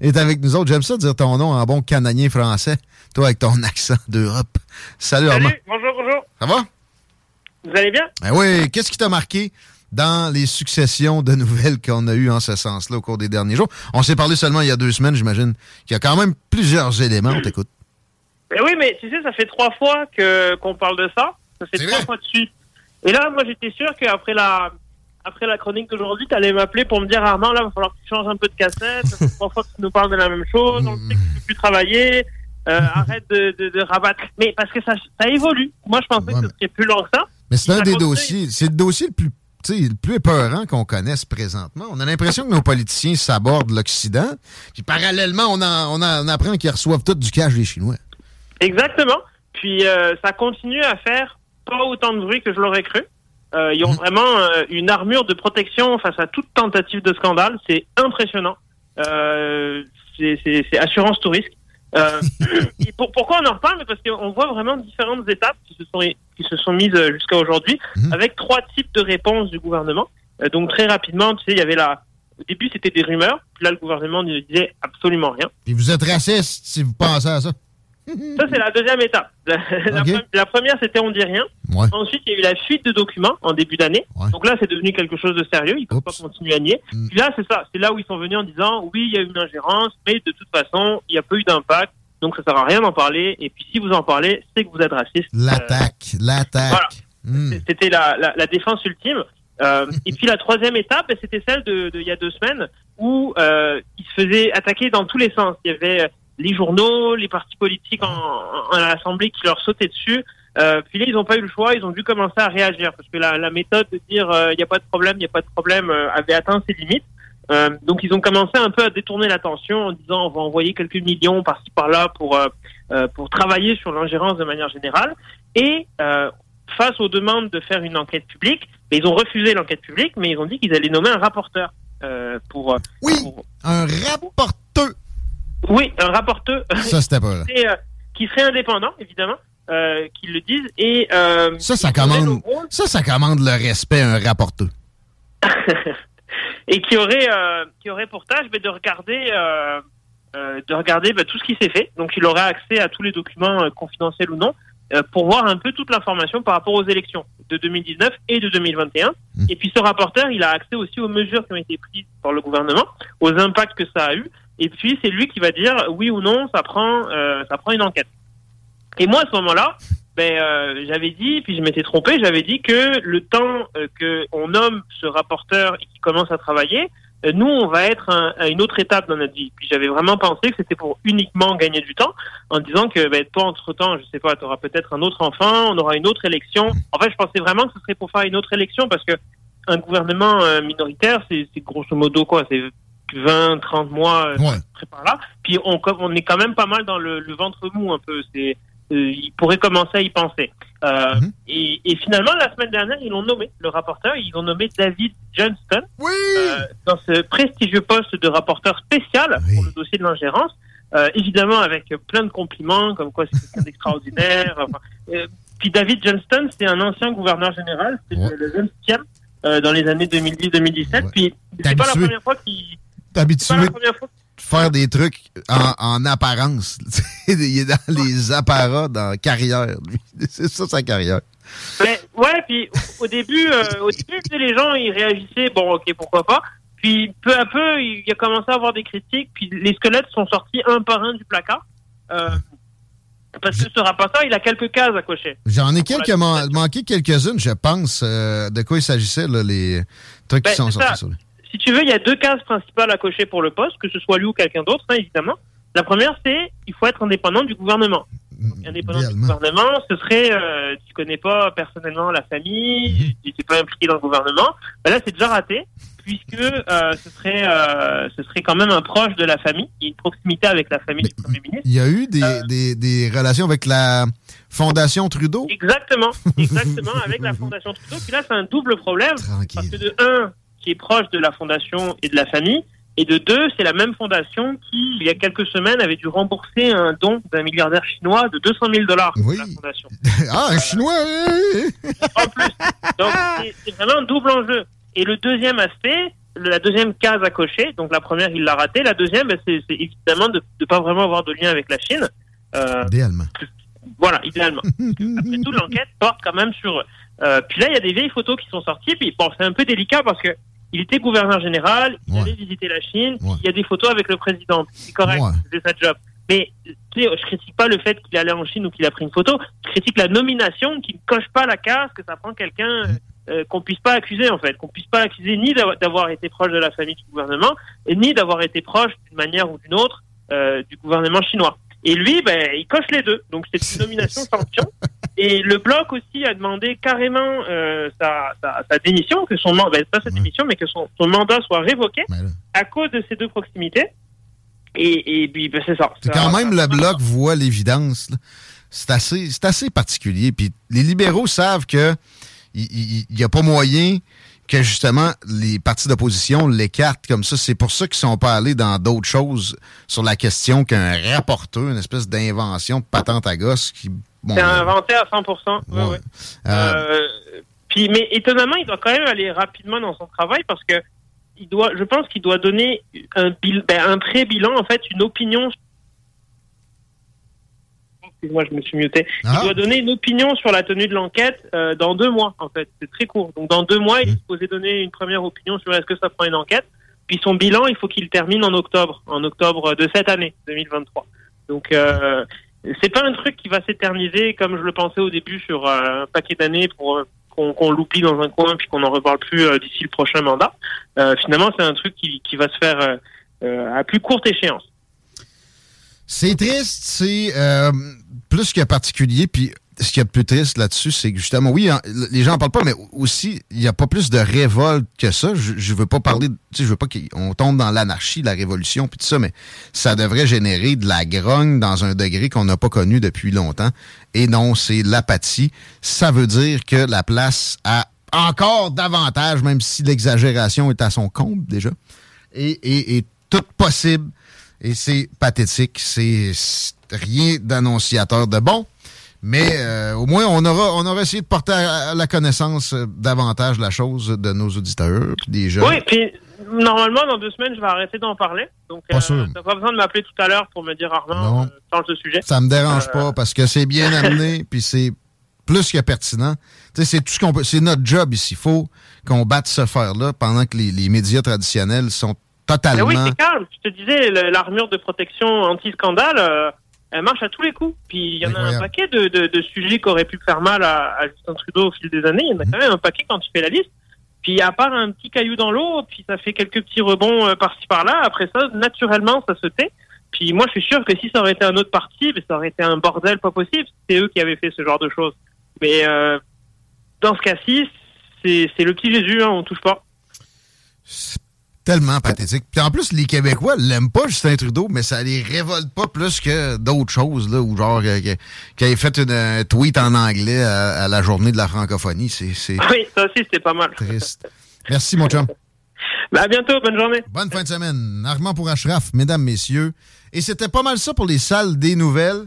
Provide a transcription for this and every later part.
est avec nous autres. J'aime ça dire ton nom en bon canadien français, toi avec ton accent d'Europe. Salut, Armand. Salut, bonjour, bonjour. Ça va? Vous allez bien? Ben oui, qu'est-ce qui t'a marqué dans les successions de nouvelles qu'on a eues en ce sens-là au cours des derniers jours? On s'est parlé seulement il y a deux semaines, j'imagine, qu'il y a quand même plusieurs éléments. On t'écoute. Ben oui, mais tu sais, ça fait trois fois que qu'on parle de ça. Ça fait trois vrai? fois dessus. Et là, moi, j'étais sûr qu'après la après la chronique d'aujourd'hui, tu allais m'appeler pour me dire Armand, là, il va falloir que tu changes un peu de cassette. Trois fois que tu nous parles de la même chose. On sait que tu peux plus travailler. Euh, arrête de, de, de rabattre. Mais parce que ça, ça évolue. Moi, je pensais que ce serait plus lent que ça. Mais c'est un des dossiers, c'est le dossier le plus, le plus épeurant qu'on connaisse présentement. On a l'impression que nos politiciens s'abordent l'Occident, puis parallèlement, on, en- on, en- apprend qu'ils reçoivent tout du cash des Chinois. Exactement. Puis euh, ça continue à faire pas autant de bruit que je l'aurais cru. Euh, ils ont vraiment euh, une armure de protection face à toute tentative de scandale. C'est impressionnant. Euh, c'est- assurance tout risque. Et pour- pourquoi on en reparle? Parce qu'on voit vraiment différentes étapes qui se sont, qui se sont mises jusqu'à aujourd'hui, avec trois types de réponses du gouvernement. Donc très rapidement, tu sais, il y avait la... Au début, c'était des rumeurs. Puis là, le gouvernement ne disait absolument rien. Puis vous êtes raciste si vous pensez à ça. Ça, c'est la deuxième étape. La, la pre- la première, c'était on dit rien. Ouais. Ensuite, il y a eu la fuite de documents en début d'année. Donc là, c'est devenu quelque chose de sérieux. Ils ne peuvent pas continuer à nier. Mm. Puis là, c'est ça. C'est là où ils sont venus en disant oui, il y a eu une ingérence, mais de toute façon, il n'y a pas eu d'impact. Donc ça sert à rien d'en parler. Et puis si vous en parlez, c'est que vous êtes raciste. L'attaque, l'attaque. Voilà. Hmm. C'était la, défense ultime. Euh, et puis la troisième étape, ben, c'était celle de, de il y a deux semaines où euh, ils se faisaient attaquer dans tous les sens. Il y avait euh, les journaux, les partis politiques en, en- à l'Assemblée qui leur sautaient dessus. Euh, puis là, ils n'ont pas eu le choix, ils ont dû commencer à réagir parce que la, la méthode de dire euh, il n'y a pas de problème, il n'y a pas de problème euh, avait atteint ses limites. Donc ils ont commencé un peu à détourner l'attention en disant on va envoyer quelques millions par-ci par-là pour pour travailler sur l'ingérence de manière générale. Et face aux demandes de faire une enquête publique, mais ils ont refusé l'enquête publique, mais ils ont dit qu'ils allaient nommer un rapporteur pour. Oui, pour- un rapporteur. Oui, un rapporteur. Ça, c'était pas là. qui serait, euh, qui serait indépendant, évidemment, euh, qu'ils le disent. Et euh, Ça, ça qui commande, ça, ça commande le respect à un rapporteur. et qui aurait euh, qui aurait pour tâche ben, de regarder de regarder ben, tout ce qui s'est fait. Donc il aurait accès à tous les documents confidentiels ou non pour voir un peu toute l'information par rapport aux élections de 2019 et de 2021. Et puis ce rapporteur, il a accès aussi aux mesures qui ont été prises par le gouvernement, aux impacts que ça a eu. Et puis c'est lui qui va dire oui ou non, ça prend euh, ça prend une enquête. Et moi à ce moment-là, ben euh, j'avais dit, puis je m'étais trompé, j'avais dit que le temps euh, que on nomme ce rapporteur et qu'il commence à travailler, euh, nous on va être à une autre étape dans notre vie. Puis j'avais vraiment pensé que c'était pour uniquement gagner du temps, en disant que ben, toi entre temps, je sais pas, tu auras peut-être un autre enfant, on aura une autre élection. En fait, je pensais vraiment que ce serait pour faire une autre élection parce que un gouvernement minoritaire, c'est grosso modo quoi, c'est 20, 30 mois euh, près par là. Puis on, on est quand même pas mal dans le, le ventre mou un peu. C'est, euh, il pourrait commencer à y penser. Euh, et, et finalement, la semaine dernière, ils l'ont nommé, le rapporteur, ils ont nommé David Johnston euh, dans ce prestigieux poste de rapporteur spécial pour le dossier de l'ingérence. Évidemment, avec plein de compliments, comme quoi c'est quelqu'un d'extraordinaire. Enfin, puis David Johnston, c'est un ancien gouverneur général, c'est le, le 20e euh, dans les années 2010-2017. Puis c'est pas la première fois qu'il habitué de faire des trucs en, en apparence? il est dans les apparats, dans carrière. lui. C'est ça sa carrière. Mais, ouais, puis au début, euh, au début, les gens, ils réagissaient, bon, ok, pourquoi pas. Puis peu à peu, il a commencé à avoir des critiques, puis les squelettes sont sortis un par un du placard. Euh, parce que ce rapporteur, il a quelques cases à cocher. J'en ai quelques manqué quelques-unes, je pense. Euh, de quoi il s'agissait, les trucs qui ben, sont sortis sur lui. Si tu veux, il y a deux cases principales à cocher pour le poste, que ce soit lui ou quelqu'un d'autre, hein, évidemment. La première, c'est il faut être indépendant du gouvernement. indépendant du gouvernement, ce serait euh, tu connais pas personnellement la famille, mhm. tu n'es pas impliqué dans le gouvernement. Ben là, c'est déjà raté puisque euh, ce serait euh, ce serait quand même un proche de la famille, il y a une proximité avec la famille du premier ministre. Il y a eu des, euh, des, des, relations avec la Fondation Trudeau? Exactement, exactement avec la Fondation Trudeau. Puis là, c'est un double problème parce que de un, qui est proche de la fondation et de la famille, et de deux, c'est la même fondation qui, il y a quelques semaines, avait dû rembourser un don d'un milliardaire chinois de 200 000 dollars oui. la fondation. ah, un chinois En plus. Donc, c'est vraiment un double enjeu. Et le deuxième aspect, la deuxième case à cocher, donc la première, il l'a raté. La deuxième, ben, c'est évidemment de ne pas vraiment avoir de lien avec la Chine. Euh, idéalement. Voilà, idéalement. Après tout, l'enquête porte quand même sur... Euh, puis là, il y a des vieilles photos qui sont sorties. Puis bon, c'est un peu délicat parce que il était gouverneur général, il allait visiter la Chine, il y a des photos avec le président. C'est correct, c'est sa job. Mais tu sais, je critique pas le fait qu'il allait en Chine ou qu'il a pris une photo. Je critique la nomination qui ne coche pas la case que ça prend quelqu'un euh, qu'on puisse pas accuser en fait, qu'on puisse pas accuser ni d'avoir été proche de la famille du gouvernement, et ni d'avoir été proche d'une manière ou d'une autre euh, du gouvernement chinois. Et lui, ben, il coche les deux. Donc c'est une nomination sanction. Et le bloc aussi a demandé carrément euh, sa, sa, sa, démission, que son mandat, ben, pas sa démission, mais que son, son mandat soit révoqué à cause de ces deux proximités. Et, et puis ben, c'est ça. Quand même le bloc voit l'évidence. C'est assez, assez particulier. Puis les libéraux savent que il n'y a pas moyen que justement les partis d'opposition l'écartent comme ça. C'est pour ça qu'ils sont pas allés dans d'autres choses sur la question qu'un rapporteur, une espèce d'invention patente à gosse qui. c'est inventé à 100%. Euh, euh, puis, mais étonnamment, il doit quand même aller rapidement dans son travail parce que il doit, je pense qu'il doit donner un, ben, un pré-bilan, en fait, une opinion excuse-moi, je me suis muté. Il ah. doit donner une opinion sur la tenue de l'enquête euh, dans deux mois, en fait. C'est très court. Donc, dans deux mois, il est mmh. supposé donner une première opinion sur est-ce que ça prend une enquête. Puis son bilan, il faut qu'il termine en octobre, en octobre de cette année, 2023. Donc, euh, c'est pas un truc qui va s'éterniser comme je le pensais au début sur euh, un paquet d'années pour qu'on l'oublie dans un coin puis qu'on n'en reparle plus euh, d'ici le prochain mandat. finalement, c'est un truc qui, qui va se faire à plus courte échéance. C'est triste, c'est euh, plus que particulier. Puis ce qui est de plus triste là-dessus, c'est que justement, oui, hein, les gens en parlent pas, mais aussi, il n'y a pas plus de révolte que ça. Je, je veux pas parler, tu sais, je veux pas qu'on tombe dans l'anarchie, la révolution, puis tout ça, mais ça devrait générer de la grogne dans un degré qu'on n'a pas connu depuis longtemps. Et non, c'est l'apathie. Ça veut dire que la place a encore davantage, même si l'exagération est à son comble déjà, et, et, et tout possible et c'est pathétique. C'est rien d'annonciateur de bon. Mais euh, au moins, on aura, on aura essayé de porter à, la connaissance euh, davantage la chose de nos auditeurs, puis des gens. Oui, puis normalement, dans deux semaines, je vais arrêter d'en parler. Donc, pas euh, pas besoin de m'appeler tout à l'heure pour me dire Armand, euh, ce sujet. Ça me dérange pas parce que c'est bien amené, puis c'est plus que pertinent. C'est tout ce qu'on peut. C'est notre job ici. Il faut qu'on batte ce fer-là pendant que les, les médias traditionnels sont Totalement. oui, c'est calme. Je te disais, l'armure de protection anti-scandale, euh, elle marche à tous les coups. Puis il y en a un paquet de, de, sujets qui auraient pu faire mal à, Justin Trudeau au fil des années. Il y en a quand même un paquet quand tu fais la liste. Puis à part un petit caillou dans l'eau, puis ça fait quelques petits rebonds euh, par-ci par-là. Après ça, naturellement, ça se tait. Puis moi, je suis sûr que si ça aurait été un autre parti, ça aurait été un bordel pas possible. C'est eux qui avaient fait ce genre de choses. Mais euh, dans ce cas-ci, c'est le petit Jésus, hein, on touche pas tellement pathétique. Puis en plus, les Québécois l'aiment pas Justin Trudeau, mais ça les révolte pas plus que d'autres choses, là, ou genre euh, qu'il ait fait une, un tweet en anglais à, la journée de la francophonie. C'est, Oui, ça aussi, c'était pas mal. Triste. Merci, mon chum. Ben, à bientôt, bonne journée. Bonne fin de semaine. Armand pour Ashraf, mesdames, messieurs. Et c'était pas mal ça pour les salles des nouvelles.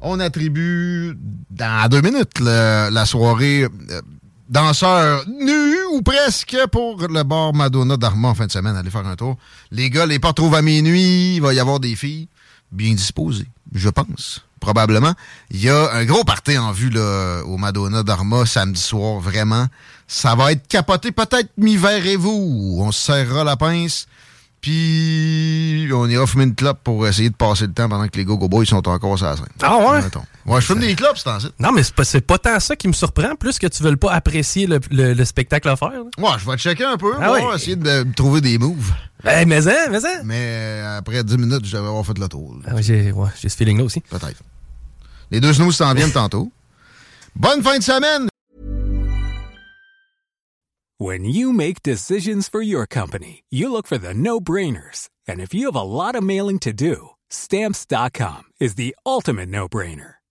On attribue dans deux minutes la soirée euh, danseurs nus ou presque pour le bar Madonna d'Armand en fin de semaine. Allez faire un tour. Les gars, les portes trouvent à minuit. Il va y avoir des filles bien disposées, je pense. probablement. Il y a un gros party en vue là, au Madonna d'Arma samedi soir, vraiment. Ça va être capoté, peut-être mi-verre et vous. On se serrera la pince. Puis on ira fumer une clope pour essayer de passer le temps pendant que les Go-Go Boys sont encore sur la scène. Ah ouais? Ouais, je fume des clopes, c'est ainsi. Non, mais c'est pas, pas tant ça qui me surprend, plus que tu veux pas apprécier le, le, spectacle à faire. Là. Ouais, je vais checker un peu, ah ouais. essayer de, trouver des moves. Ben, mais ça, mais ça. Mais euh, après 10 minutes, je devrais avoir fait le tour. Ah, j'ai ouais, ce feeling-là aussi. Peut-être. Les deux snooze s'en viennent tantôt. Bonne fin de semaine! When you make decisions for your company, you look for the no-brainers. And if you have a lot of mailing to do, stamps.com is the ultimate no-brainer.